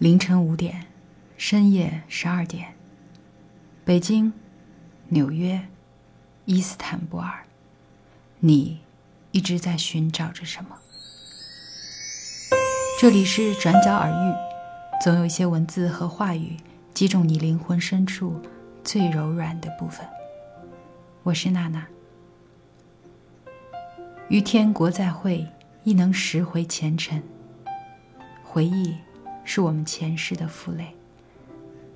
凌晨五点，深夜十二点，北京、纽约、伊斯坦布尔，你一直在寻找着什么？这里是转角耳语，总有一些文字和话语击中你灵魂深处最柔软的部分。我是娜娜。与天国再会，亦能拾回前尘。回忆。是我们前世的负累，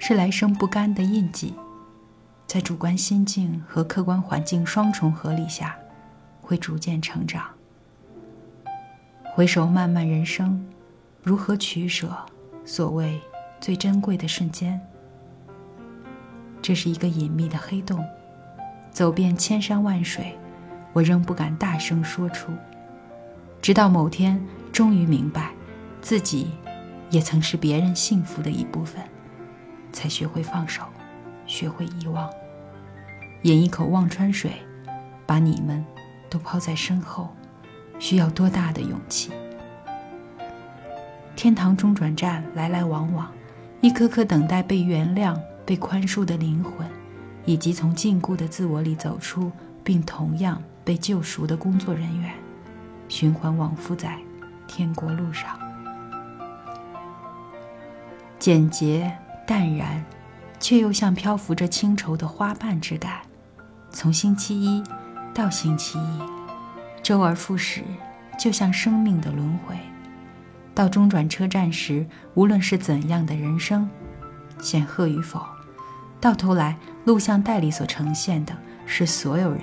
是来生不甘的印记，在主观心境和客观环境双重合力下，会逐渐成长。回首漫漫人生，如何取舍？所谓最珍贵的瞬间，这是一个隐秘的黑洞，走遍千山万水，我仍不敢大声说出。直到某天，终于明白，自己。也曾是别人幸福的一部分，才学会放手，学会遗忘。饮一口忘川水，把你们都抛在身后，需要多大的勇气？天堂中转站来来往往，一颗颗等待被原谅、被宽恕的灵魂，以及从禁锢的自我里走出并同样被救赎的工作人员，循环往复在天国路上。简洁淡然，却又像漂浮着清愁的花瓣之感。从星期一到星期一，周而复始，就像生命的轮回。到中转车站时，无论是怎样的人生，显赫与否，到头来录像带里所呈现的是所有人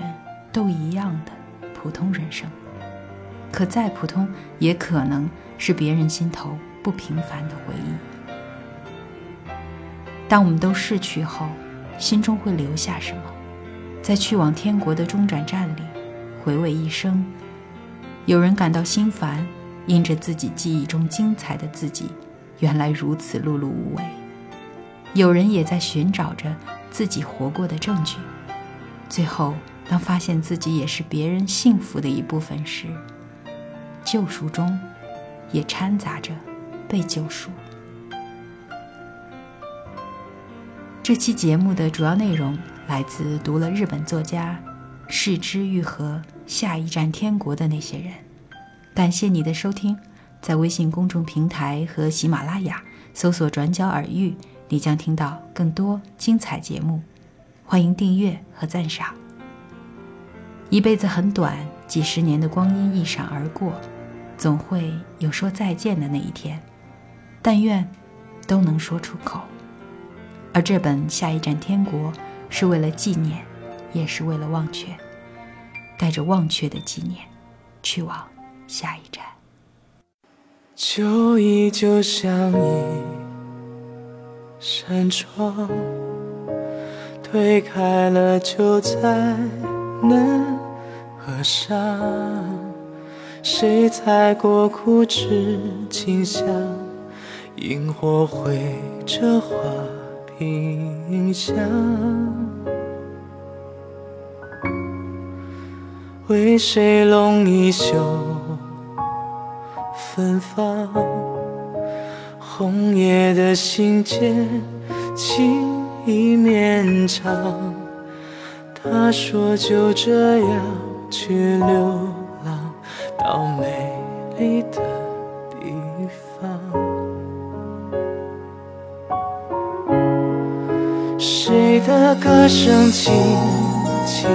都一样的普通人生。可再普通，也可能是别人心头不平凡的回忆。当我们都逝去后，心中会留下什么？在去往天国的中转站里，回味一生。有人感到心烦，因着自己记忆中精彩的自己，原来如此碌碌无为；有人也在寻找着自己活过的证据。最后，当发现自己也是别人幸福的一部分时，救赎中，也掺杂着被救赎。这期节目的主要内容来自读了日本作家世之愈合《下一站天国》的那些人。感谢你的收听，在微信公众平台和喜马拉雅搜索“转角耳语”，你将听到更多精彩节目。欢迎订阅和赞赏。一辈子很短，几十年的光阴一闪而过，总会有说再见的那一天。但愿都能说出口。而这本《下一站天国》是为了纪念，也是为了忘却，带着忘却的纪念，去往下一站。旧忆就像一扇窗，推开了就再难合上。谁踩过枯枝清香？萤火绘着画。印象，为谁拢一袖芬芳？红叶的信笺，情意绵长。他说就这样去流浪，到美丽的。的歌声轻轻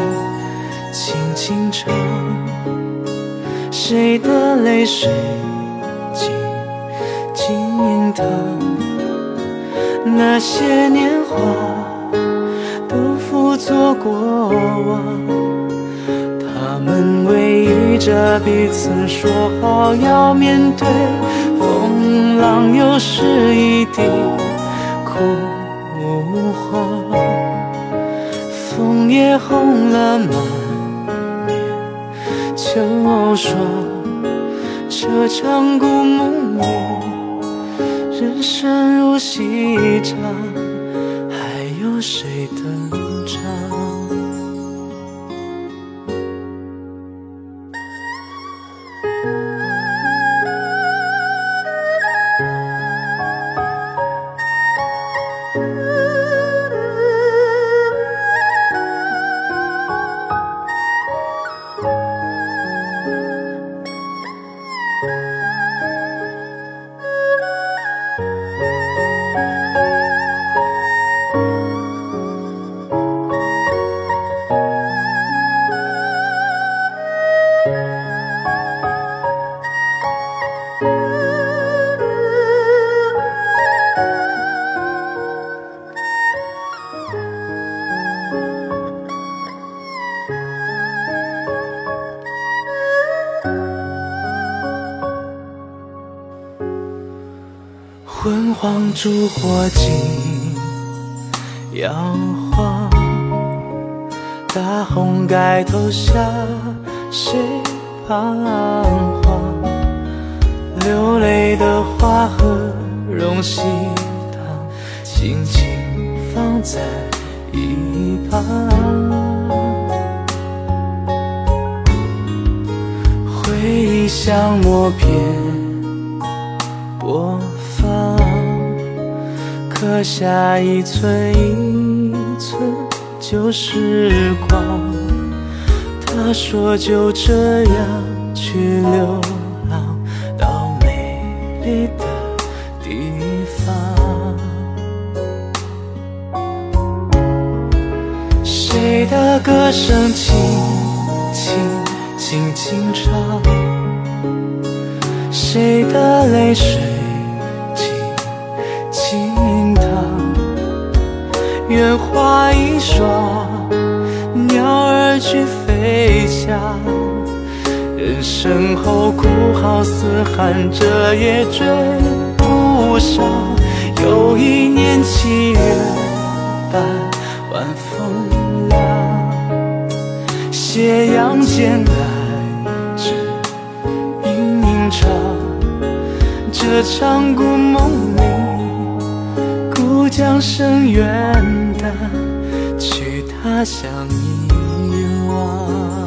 轻轻唱？谁的泪水静静淌？那些年华都付作过往，他们偎依着彼此，说好要面对风浪，又是一地枯枯。枫叶红了满面秋霜，这场故梦里，人生如戏场，还有谁等黄烛火尽，摇晃。大红盖头下，谁彷徨？流泪的花和荣喜糖，轻轻放在一旁。回忆像默片播，刻下一寸一寸旧时光。他说就这样去流浪到美丽的地方。谁的歌声轻轻轻轻唱？谁的泪水愿花一双，鸟儿去飞翔。人生后哭号嘶喊，这也追不上。又一年七月半，晚风凉，斜阳渐来只影影长。这场故梦里，故将声远，去他乡遗忘。